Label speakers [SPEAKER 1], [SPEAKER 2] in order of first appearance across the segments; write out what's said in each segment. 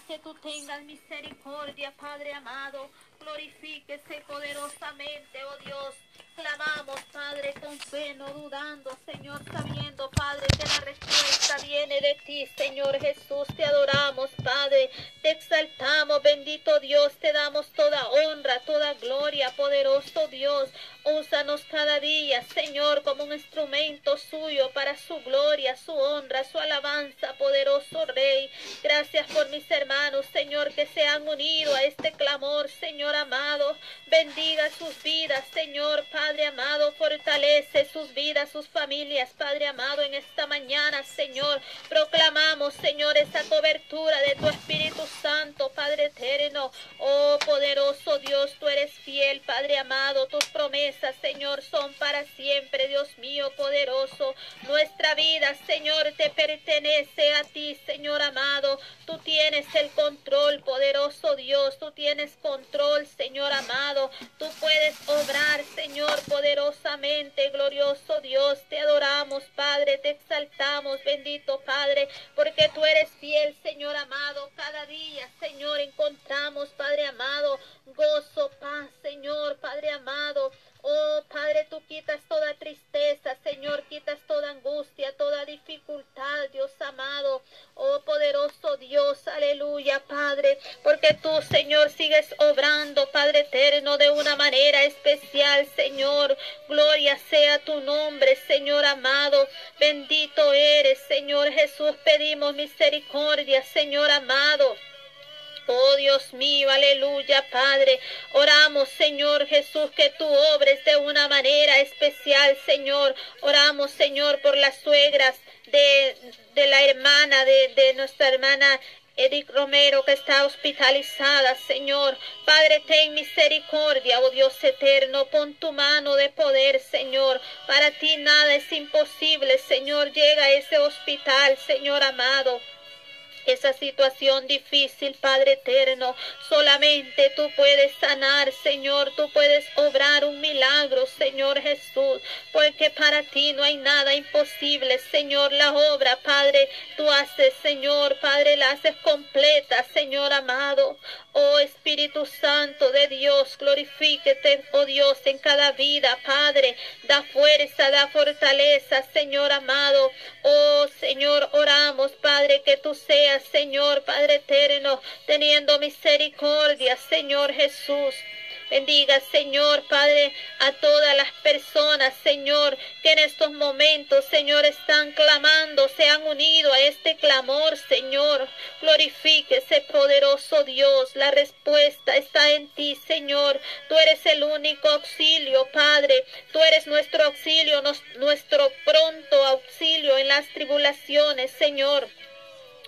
[SPEAKER 1] Que tú tengas misericordia, Padre amado. Glorifíquese poderosamente, oh Dios. Clamamos, Padre, con fe, no dudando, Señor, sabiendo, Padre, que la respuesta viene de ti, Señor Jesús. Te adoramos, Padre. Te exaltamos, bendito Dios. Te damos toda honra, toda gloria, poderoso Dios. Úsanos cada día, Señor, como un instrumento suyo para su gloria, su honra, su alabanza, poderoso Rey. Gracias por mis hermanos, Señor, que se han unido a este clamor, Señor amado. Bendiga sus vidas, Señor, Padre amado. Fortalece sus vidas, sus familias, Padre amado, en esta mañana, Señor. Proclamamos, Señor, esa cobertura de tu Espíritu Santo, Padre eterno. Oh, poderoso Señor, son para siempre, Dios mío poderoso. Nuestra vida, Señor, te pertenece a ti, Señor amado. Tú tienes el control, poderoso Dios. Tú tienes control, Señor amado. Tú puedes obrar, Señor, poderosamente, glorioso Dios. Te adoramos, Padre, te exaltamos, bendito Padre, porque tú eres fiel, Señor amado. Cada día, Señor, encontramos, Padre amado, gozo, paz, Señor, Padre amado. Tú quitas toda tristeza, Señor, quitas toda angustia, toda dificultad, Dios amado. Oh poderoso Dios, aleluya, Padre, porque tú, Señor, sigues obrando, Padre eterno, de una manera especial, Señor. Gloria sea tu nombre, Señor amado. Bendito eres, Señor Jesús. Pedimos misericordia, Señor amado. Dios mío, aleluya, Padre. Oramos, Señor Jesús, que tú obres de una manera especial, Señor. Oramos, Señor, por las suegras de, de la hermana, de, de nuestra hermana Edith Romero que está hospitalizada, Señor. Padre, ten misericordia, oh Dios eterno. Pon tu mano de poder, Señor. Para ti nada es imposible, Señor. Llega a ese hospital, Señor amado esa situación difícil, Padre eterno. Solamente tú puedes sanar, Señor. Tú puedes obrar un milagro, Señor Jesús. Porque para ti no hay nada imposible, Señor. La obra, Padre, tú haces, Señor. Padre, la haces completa, Señor amado. Oh Espíritu Santo de Dios, glorifíquete, oh Dios, en cada vida, Padre. Da fuerza, da fortaleza, Señor amado. Oh Señor, oramos, Padre, que tú seas, Señor, Padre eterno, teniendo misericordia, Señor Jesús. Bendiga, Señor, Padre, a todas las personas, Señor, que en estos momentos, Señor, están clamando, se han unido a este clamor, Señor. Glorifíquese, poderoso Dios. La respuesta está en ti, Señor. Tú eres el único auxilio, Padre. Tú eres nuestro auxilio, nuestro pronto auxilio en las tribulaciones, Señor.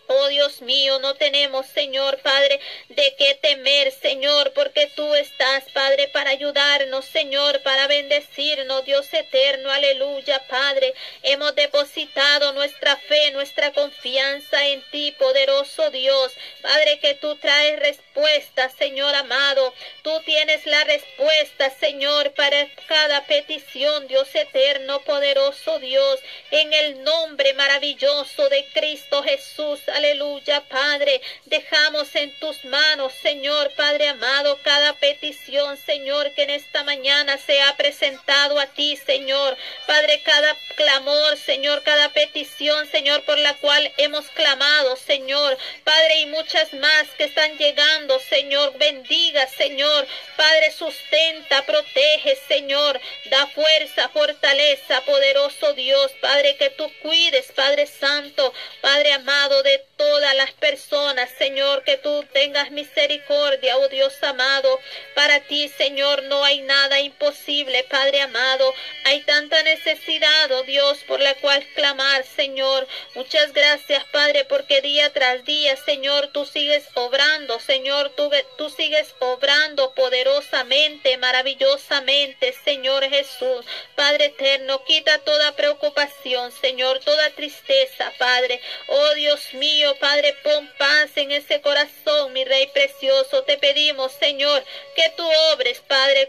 [SPEAKER 1] Oh Dios mío, no tenemos, Señor Padre, de qué temer, Señor, porque tú estás, Padre, para ayudarnos, Señor, para bendecirnos, Dios eterno, aleluya, Padre. Hemos depositado nuestra fe, nuestra confianza en ti, poderoso Dios. Padre, que tú traes respuesta, Señor amado. Tú tienes la respuesta, Señor, para cada petición, Dios eterno, poderoso Dios, en el nombre maravilloso de Cristo Jesús. Aleluya, Padre. Dejamos en tus manos, Señor, Padre amado, cada petición, Señor, que en esta mañana se ha presentado a ti, Señor. Padre, cada clamor, Señor, cada petición, Señor, por la cual hemos clamado, Señor. Padre, y muchas más que están llegando, Señor. Bendiga, Señor. Padre, sustenta, protege, Señor. Da fuerza, fortaleza, poderoso Dios. Padre, que tú cuides, Padre Santo, Padre amado, de todas las personas, Señor, que tú tengas misericordia, oh Dios amado. Para ti, Señor, no hay nada imposible, Padre amado. Hay tanta necesidad, oh Dios, por la cual clamar, Señor. Muchas gracias, Padre, porque día tras día, Señor, tú sigues obrando, Señor, tú, tú sigues obrando poderosamente, maravillosamente, Señor Jesús. Padre eterno, quita toda preocupación, Señor, toda tristeza, Padre. Oh Dios mío, Padre, pon paz en ese corazón, mi Rey precioso. Te pedimos, Señor, que tú obres, Padre,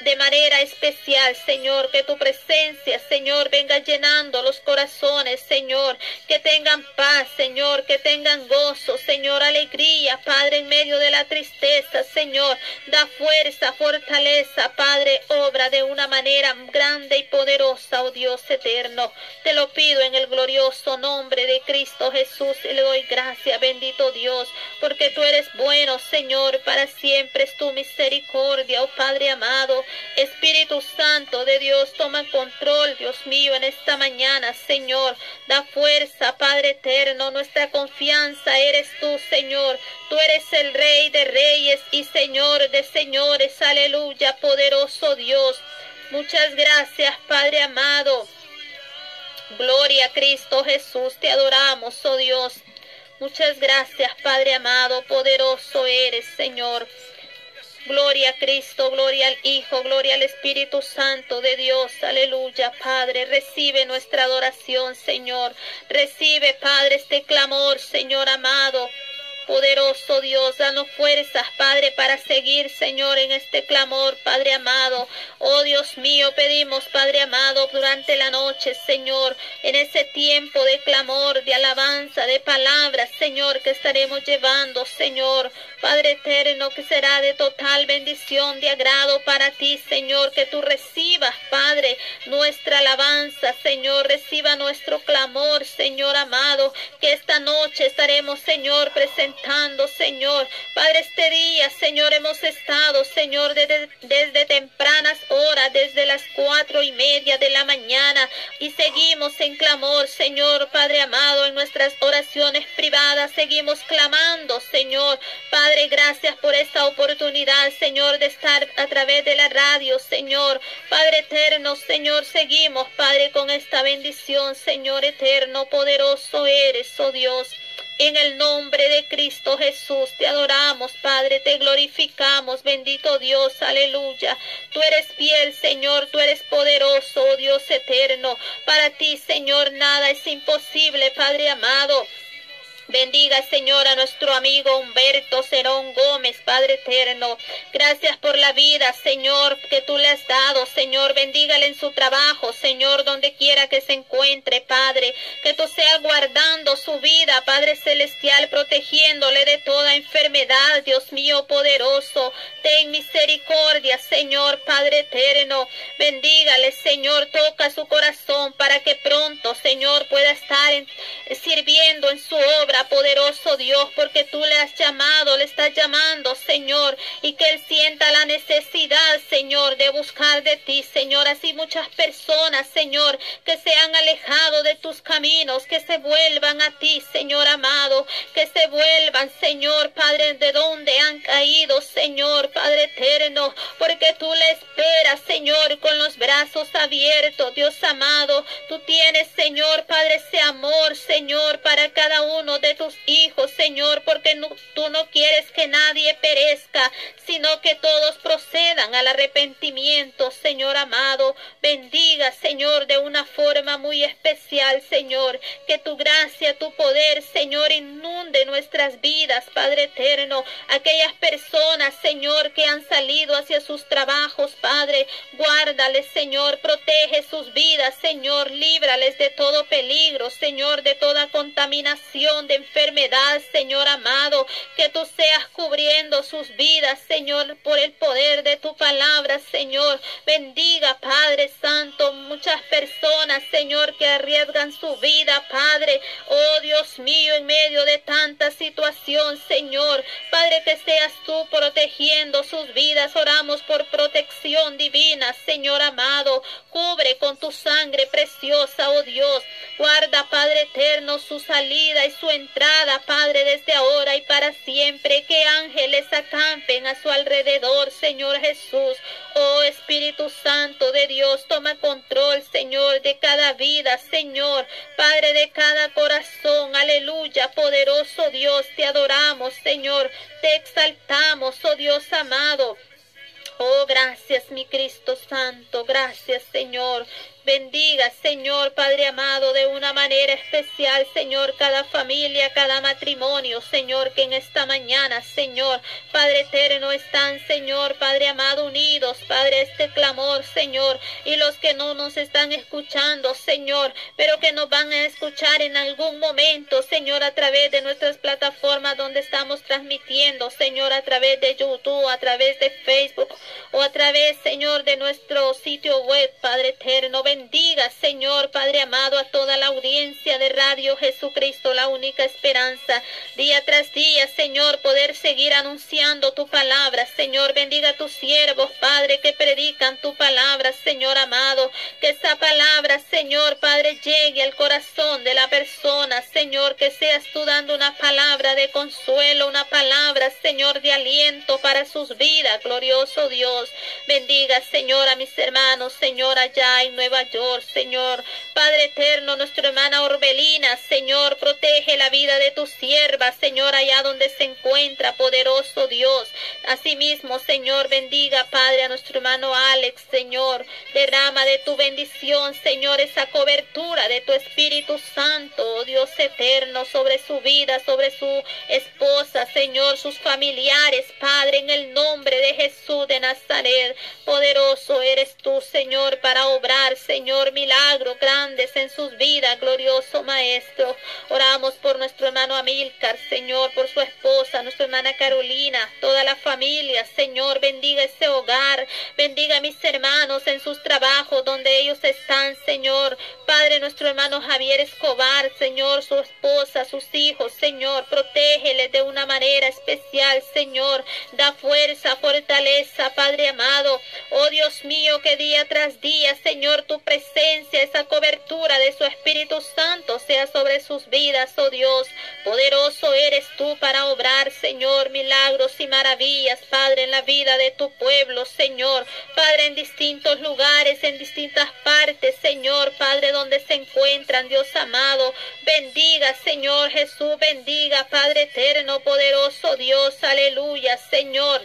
[SPEAKER 1] de manera especial, Señor, que tu presencia, Señor, venga llenando los corazones, Señor, que tengan paz, Señor, que tengan gozo, Señor, alegría, Padre, en medio de la tristeza, Señor, da fuerza, fortaleza, Padre, obra de una manera grande y poderosa, oh Dios eterno. Te lo pido en el glorioso nombre de Cristo Jesús y le doy gracias, bendito Dios, porque tú eres bueno, Señor, para siempre es tu misericordia, oh Padre amado. Espíritu Santo de Dios, toma control, Dios mío, en esta mañana, Señor. Da fuerza, Padre eterno. Nuestra confianza eres tú, Señor. Tú eres el Rey de reyes y Señor de señores. Aleluya, poderoso Dios. Muchas gracias, Padre amado. Gloria a Cristo Jesús, te adoramos, oh Dios. Muchas gracias, Padre amado, poderoso eres, Señor. Gloria a Cristo, gloria al Hijo, gloria al Espíritu Santo de Dios. Aleluya, Padre. Recibe nuestra adoración, Señor. Recibe, Padre, este clamor, Señor amado. Poderoso Dios, danos fuerzas, Padre, para seguir, Señor, en este clamor, Padre amado. Oh Dios mío, pedimos, Padre amado, durante la noche, Señor, en ese tiempo de clamor, de alabanza, de palabras, Señor, que estaremos llevando, Señor. Padre eterno, que será de total bendición, de agrado para ti, Señor, que tú recibas, Padre, nuestra alabanza, Señor, reciba nuestro clamor, Señor amado, que esta noche estaremos, Señor, presentes Señor. Padre, este día, Señor, hemos estado, Señor, desde, desde tempranas horas, desde las cuatro y media de la mañana, y seguimos en clamor, Señor, Padre amado, en nuestras oraciones privadas, seguimos clamando, Señor. Padre, gracias por esta oportunidad, Señor, de estar a través de la radio, Señor. Padre eterno, Señor, seguimos, Padre, con esta bendición, Señor eterno, poderoso eres, oh Dios. En el nombre de Cristo Jesús te adoramos, Padre, te glorificamos, bendito Dios, aleluya. Tú eres fiel, Señor, tú eres poderoso, oh Dios eterno. Para ti, Señor, nada es imposible, Padre amado. Bendiga, Señor, a nuestro amigo Humberto Cerón Gómez, Padre eterno. Gracias por la vida, Señor, que tú le has dado, Señor. Bendígale en su trabajo, Señor, donde quiera que se encuentre, Padre. Que tú seas guardando su vida, Padre celestial, protegiéndole de toda enfermedad, Dios mío poderoso. Ten misericordia, Señor, Padre eterno. Bendígale, Señor, toca su corazón para que pronto, Señor, pueda estar sirviendo en su obra poderoso Dios, porque tú le has llamado, le estás llamando, Señor, y que Él sienta la necesidad, Señor, de buscar de ti, Señor. Así muchas personas, Señor, que se han alejado de tus caminos, que se vuelvan a ti, Señor amado, que se vuelvan, Señor, Padre, de donde han caído, Señor, Padre eterno, porque tú le esperas, Señor, con los brazos abiertos, Dios amado. Tú tienes, Señor, Padre, ese amor, Señor, para cada uno de tus hijos, Señor, porque tú no quieres que nadie perezca, sino que todos procedan al arrepentimiento, Señor amado. Bendiga, Señor, de una forma muy especial, Señor, que tu gracia, tu poder, Señor, inunde nuestras vidas, Padre eterno. Aquellas personas, Señor, que han salido hacia sus trabajos, Padre, guárdales, Señor, protege sus vidas, Señor, líbrales de todo peligro, Señor, de toda contaminación, enfermedad, Señor amado, que tú seas cubriendo sus vidas, Señor, por el poder de tu palabra, Señor. Bendiga, Padre Santo, muchas personas, Señor, que arriesgan su vida, Padre. Oh Dios mío, en medio de tanta situación, Señor. Padre, que seas tú protegiendo sus vidas. Oramos por protección divina, Señor amado. Cubre con tu sangre preciosa, oh Dios. Guarda, Padre eterno, su salida y su entrada entrada, Padre, desde ahora y para siempre. Que ángeles acampen a su alrededor, Señor Jesús. Oh Espíritu Santo de Dios, toma control, Señor, de cada vida, Señor. Padre de cada corazón. Aleluya, poderoso Dios, te adoramos, Señor. Te exaltamos, oh Dios amado. Oh, gracias, mi Cristo Santo. Gracias, Señor. Bendiga, Señor Padre amado, de una manera especial, Señor, cada familia, cada matrimonio, Señor, que en esta mañana, Señor, Padre eterno, están, Señor, Padre amado, unidos, Padre, este clamor, Señor, y los que no nos están escuchando, Señor, pero que nos van a escuchar en algún momento, Señor, a través de nuestras plataformas donde estamos transmitiendo, Señor, a través de YouTube, a través de Facebook o a través, Señor, de nuestro sitio web, Padre eterno bendiga, Señor Padre amado, a toda la audiencia de Radio Jesucristo, la única esperanza. Día tras día, Señor, poder seguir anunciando tu palabra. Señor, bendiga a tus siervos, Padre, que predican tu palabra, Señor amado. Que esa palabra, Señor, Padre, llegue al corazón de la persona. Señor, que seas tú dando una palabra de consuelo, una palabra, Señor, de aliento para sus vidas. Glorioso Dios. Bendiga, Señor, a mis hermanos, Señor, allá en Nueva Señor. Padre eterno, nuestra hermana Orbelina, Señor, protege la vida de tu sierva, Señor, allá donde se encuentra, poderoso Dios. Asimismo, Señor, bendiga, Padre, a nuestro hermano Alex, Señor. Derrama de tu bendición, Señor, esa cobertura de tu Espíritu Santo, oh Dios eterno, sobre su vida, sobre su esposa, Señor, sus familiares, Padre, en el nombre de Jesús de Nazaret. Poderoso eres tú, Señor, para obrar, Señor, milagros grandes en sus vidas, glorioso Maestro. Oramos por nuestro hermano Amílcar, Señor, por su esposa, nuestra hermana Carolina, toda la familia, Señor, bendiga ese hogar, bendiga a mis hermanos en sus trabajos donde ellos están, Señor. Padre, nuestro hermano Javier Escobar, Señor, su esposa, sus hijos, Señor, protégeles de una manera especial, Señor. Da fuerza, fortaleza, Padre amado. Oh Dios mío, que día tras día, Señor, tu presencia, esa cobertura de su Espíritu Santo sea sobre sus vidas, oh Dios. Poderoso eres tú para obrar, Señor, milagros y maravillas, Padre, en la vida de tu pueblo, Señor. Padre, en distintos lugares, en distintas partes, Señor, Padre, donde se encuentran, Dios amado. Bendiga, Señor Jesús, bendiga, Padre eterno, poderoso Dios, aleluya, Señor.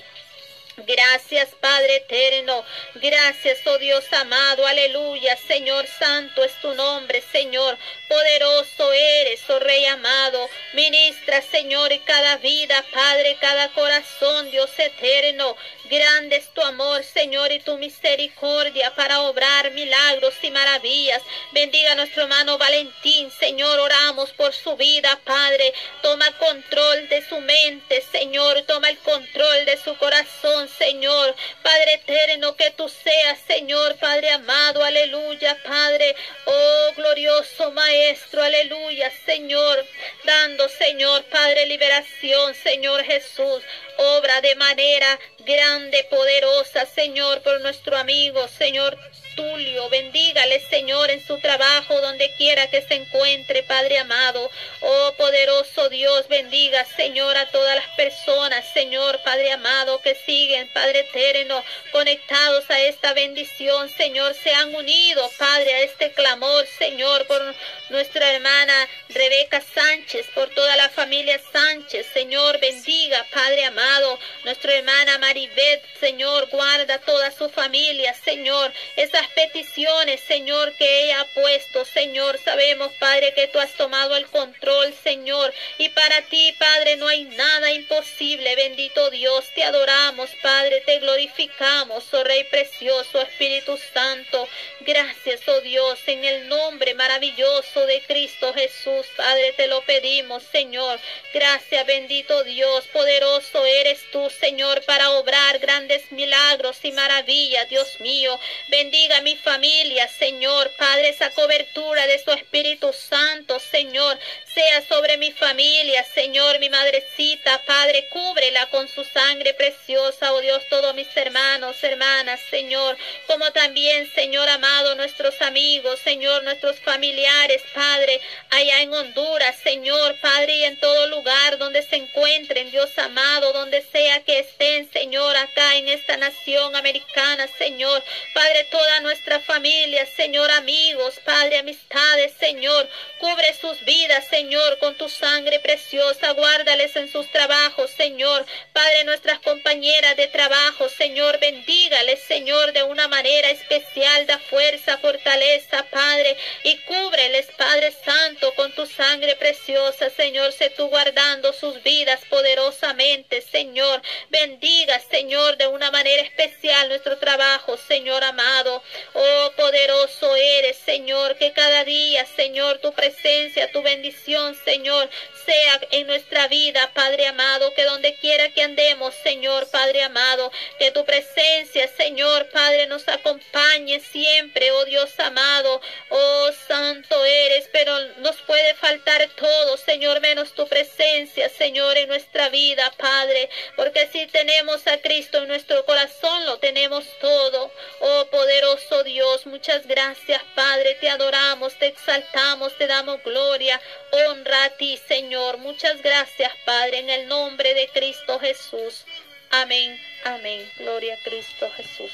[SPEAKER 1] Gracias, Padre eterno. Gracias, oh Dios amado. Aleluya. Señor Santo es tu nombre, Señor. Poderoso eres, oh Rey amado. Ministra, Señor, cada vida, Padre, cada corazón, Dios eterno. Grande es tu amor, Señor, y tu misericordia para obrar milagros y maravillas. Bendiga a nuestro hermano Valentín, Señor. Oramos por su vida, Padre. Toma control de su mente, Señor. Toma el control de su corazón, Señor. Padre eterno, que tú seas, Señor, Padre amado. Aleluya, Padre. Oh, glorioso Maestro. Aleluya, Señor. Dando, Señor, Padre, liberación, Señor Jesús. Obra de manera grande, poderosa, Señor, por nuestro amigo, Señor Tulio. Bendígale, Señor, en su trabajo, donde quiera que se encuentre, Padre amado. Oh, poderoso Dios, bendiga, Señor, a todas las personas, Señor, Padre amado, que siguen, Padre eterno, conectados a esta bendición, Señor, se han unido, Padre, a este clamor, Señor, por nuestra hermana Rebeca Sánchez, por toda la familia Sánchez, Señor, bendiga, Padre amado, nuestra hermana Maribeth, Señor, guarda toda su familia, Señor, esas peticiones, Señor, que ella ha puesto, Señor, sabemos, Padre, que tú has tomado el control, Señor, y para ti, Padre, no hay nada imposible, bendito Dios, te adoramos, Padre, te glorificamos, oh Rey precioso, Espíritu Santo, gracias, oh Dios, en el nombre maravilloso de Cristo Jesús, Padre, te lo pedimos, Señor, gracias, bendito Dios, poderoso eres tú, Señor, para obrar grandes milagros y maravillas, Dios mío, bendiga mi familia, Señor. Padre, esa cobertura de su Espíritu Santo, Señor, sea sobre mi familia, Señor, mi madrecita, Padre, cúbrela con su sangre preciosa, oh Dios, todos mis hermanos, hermanas, Señor, como también, Señor amado, nuestros amigos, Señor, nuestros familiares, Padre, allá en Honduras, Señor, Padre, y en todo lugar donde se encuentren, Dios amado, donde sea que estén, Señor, acá en esta nación americana, Señor, Padre, toda nuestra familia, Señor, amigos, Padre, amistades, Señor. Cubre sus vidas, Señor, con tu sangre preciosa. Guárdales en sus trabajos, Señor. Padre, nuestras compañeras de trabajo, Señor, bendígales, Señor, de una manera especial. Da fuerza, fortaleza, Padre, y cúbreles, Padre Santo, con tu sangre preciosa, Señor. Sé tú guardando sus vidas poderosamente, Señor. Bendiga, Señor, de una manera especial nuestro trabajo, Señor amado. Oh, poderoso eres, Señor, que cada día, Señor, tu presencia, tu bendición, Señor, sea en nuestra vida, Padre amado, que donde quiera que andemos, Señor, Padre amado, que tu presencia, Señor, Padre, nos acompañe siempre, oh Dios amado, oh santo eres, pero nos puede faltar todo, Señor, menos tu presencia, Señor, en nuestra vida, Padre, porque si tenemos a Cristo en nuestro corazón, lo tenemos todo, oh poderoso Dios, muchas gracias, Padre, te adoramos, te exaltamos, te damos gloria, honra a ti, Señor. Muchas gracias, Padre, en el nombre de Cristo Jesús. Amén, amén. Gloria a Cristo Jesús.